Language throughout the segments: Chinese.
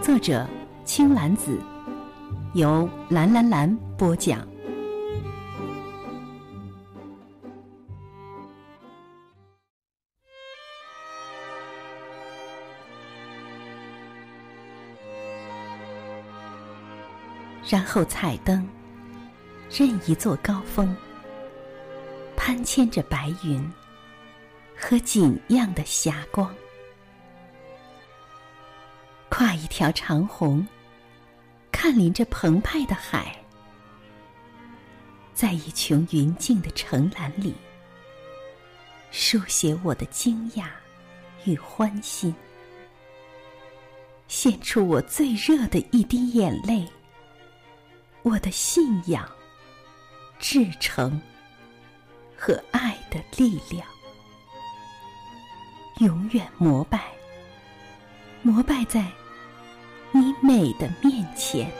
作者青兰子，由蓝蓝蓝播讲。然后彩灯，任一座高峰，攀牵着白云和锦样的霞光，跨一条长虹，看临着澎湃的海，在一琼云静的城栏里，书写我的惊讶与欢欣，献出我最热的一滴眼泪。我的信仰、至诚和爱的力量，永远膜拜，膜拜在你美的面前。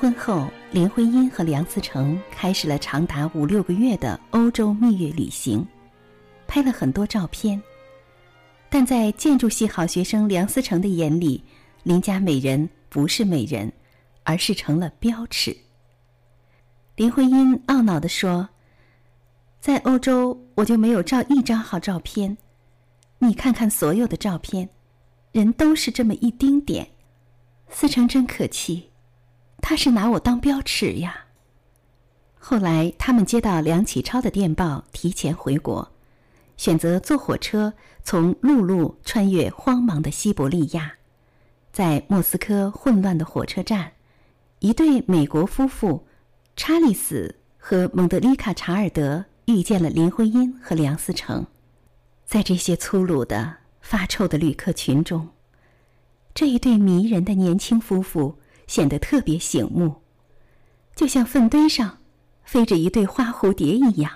婚后，林徽因和梁思成开始了长达五六个月的欧洲蜜月旅行，拍了很多照片。但在建筑系好学生梁思成的眼里，林家美人不是美人，而是成了标尺。林徽因懊恼地说：“在欧洲，我就没有照一张好照片。你看看所有的照片，人都是这么一丁点。思成真可气，他是拿我当标尺呀。”后来，他们接到梁启超的电报，提前回国。选择坐火车从陆路穿越荒茫的西伯利亚，在莫斯科混乱的火车站，一对美国夫妇查理斯和蒙德丽卡查尔德遇见了林徽因和梁思成。在这些粗鲁的、发臭的旅客群中，这一对迷人的年轻夫妇显得特别醒目，就像粪堆上飞着一对花蝴蝶一样。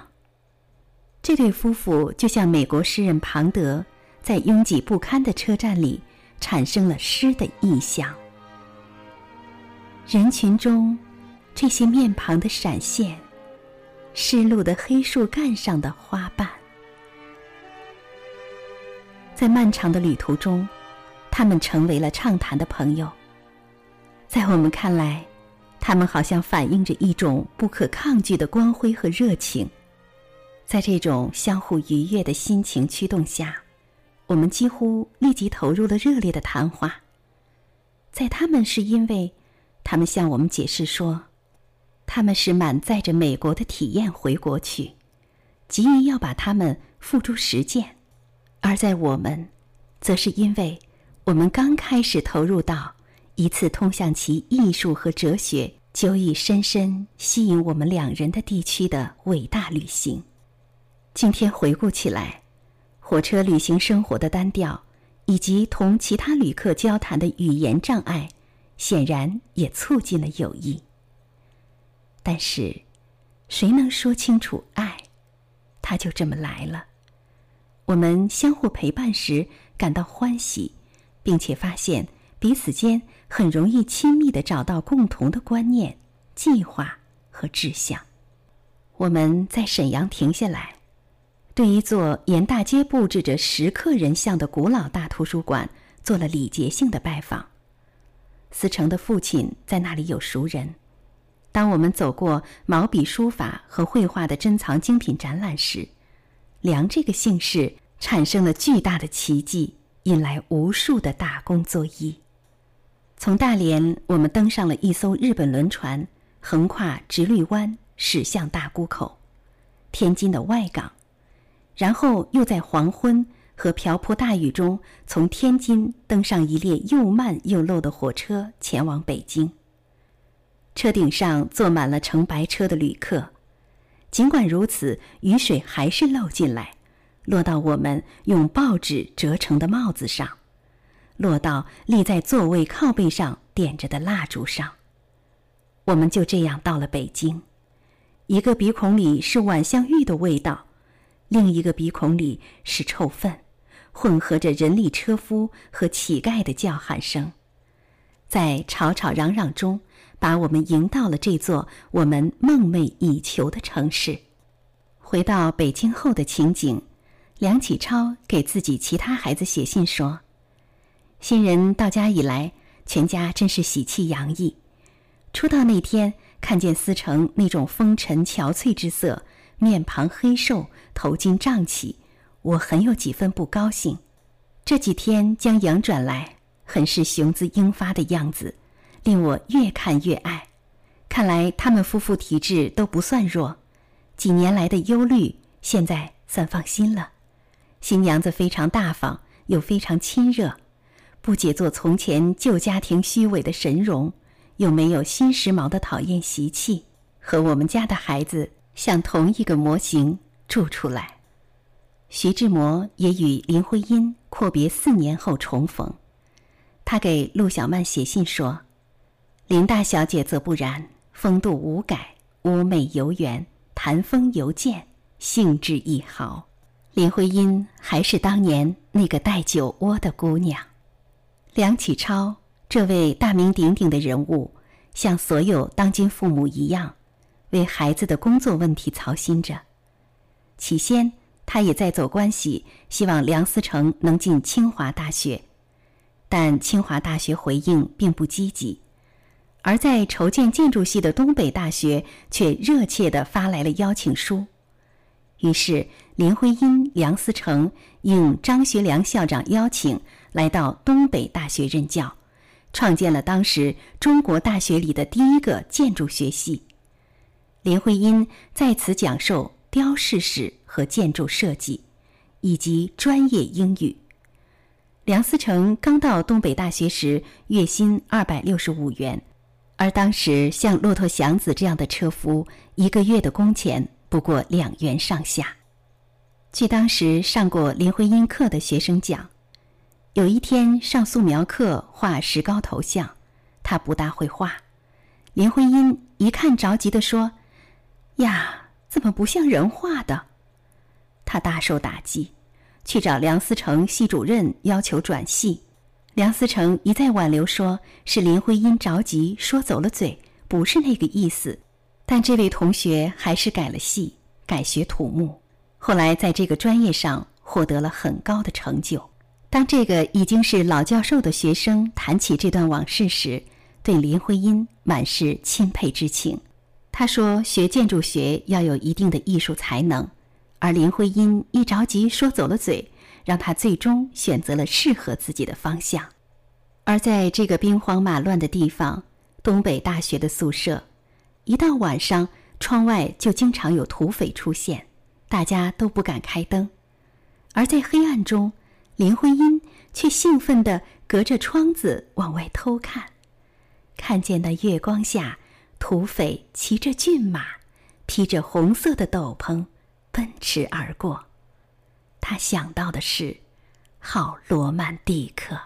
这对夫妇就像美国诗人庞德在拥挤不堪的车站里产生了诗的意象。人群中，这些面庞的闪现，湿漉的黑树干上的花瓣，在漫长的旅途中，他们成为了畅谈的朋友。在我们看来，他们好像反映着一种不可抗拒的光辉和热情。在这种相互愉悦的心情驱动下，我们几乎立即投入了热烈的谈话。在他们是因为，他们向我们解释说，他们是满载着美国的体验回国去，急于要把他们付诸实践；而在我们，则是因为我们刚开始投入到一次通向其艺术和哲学久已深深吸引我们两人的地区的伟大旅行。今天回顾起来，火车旅行生活的单调，以及同其他旅客交谈的语言障碍，显然也促进了友谊。但是，谁能说清楚爱？它就这么来了。我们相互陪伴时感到欢喜，并且发现彼此间很容易亲密的找到共同的观念、计划和志向。我们在沈阳停下来。对一座沿大街布置着石刻人像的古老大图书馆做了礼节性的拜访。思成的父亲在那里有熟人。当我们走过毛笔书法和绘画的珍藏精品展览时，梁这个姓氏产生了巨大的奇迹，引来无数的打工作揖。从大连，我们登上了一艘日本轮船，横跨直隶湾，驶向大沽口，天津的外港。然后又在黄昏和瓢泼大雨中，从天津登上一列又慢又漏的火车，前往北京。车顶上坐满了乘白车的旅客，尽管如此，雨水还是漏进来。落到我们用报纸折成的帽子上，落到立在座位靠背上点着的蜡烛上。我们就这样到了北京，一个鼻孔里是晚香玉的味道，另一个鼻孔里是臭粪，混合着人力车夫和乞丐的叫喊声，在吵吵嚷嚷中，把我们迎到了这座我们梦寐以求的城市。回到北京后的情景，梁启超给自己其他孩子写信说：“新人到家以来，全家真是喜气洋溢。”出道那天，看见思成那种风尘憔悴之色，面庞黑瘦，头巾胀起，我很有几分不高兴。这几天将羊转来，很是雄姿英发的样子，令我越看越爱。看来他们夫妇体质都不算弱，几年来的忧虑现在算放心了。新娘子非常大方，又非常亲热，不解作从前旧家庭虚伪的神容。又没有新时髦的讨厌习气，和我们家的孩子像同一个模型住出来。徐志摩也与林徽因阔别四年后重逢，他给陆小曼写信说：“林大小姐则不然，风度无改，妩媚游园，谈风犹健，兴致亦好。林徽因还是当年那个带酒窝的姑娘。”梁启超。这位大名鼎鼎的人物，像所有当今父母一样，为孩子的工作问题操心着。起先，他也在走关系，希望梁思成能进清华大学，但清华大学回应并不积极，而在筹建建筑系的东北大学却热切地发来了邀请书。于是，林徽因、梁思成应张学良校长邀请，来到东北大学任教。创建了当时中国大学里的第一个建筑学系。林徽因在此讲授雕饰史和建筑设计，以及专业英语。梁思成刚到东北大学时，月薪二百六十五元，而当时像骆驼祥子这样的车夫，一个月的工钱不过两元上下。据当时上过林徽因课的学生讲。有一天上素描课画石膏头像，他不大会画。林徽因一看着急的说：“呀，怎么不像人画的？”他大受打击，去找梁思成系主任要求转系。梁思成一再挽留，说是林徽因着急说走了嘴，不是那个意思。但这位同学还是改了戏，改学土木。后来在这个专业上获得了很高的成就。当这个已经是老教授的学生谈起这段往事时，对林徽因满是钦佩之情。他说：“学建筑学要有一定的艺术才能，而林徽因一着急说走了嘴，让他最终选择了适合自己的方向。”而在这个兵荒马乱的地方，东北大学的宿舍，一到晚上，窗外就经常有土匪出现，大家都不敢开灯，而在黑暗中。林徽因却兴奋地隔着窗子往外偷看，看见那月光下，土匪骑着骏马，披着红色的斗篷，奔驰而过。他想到的是，好罗曼蒂克。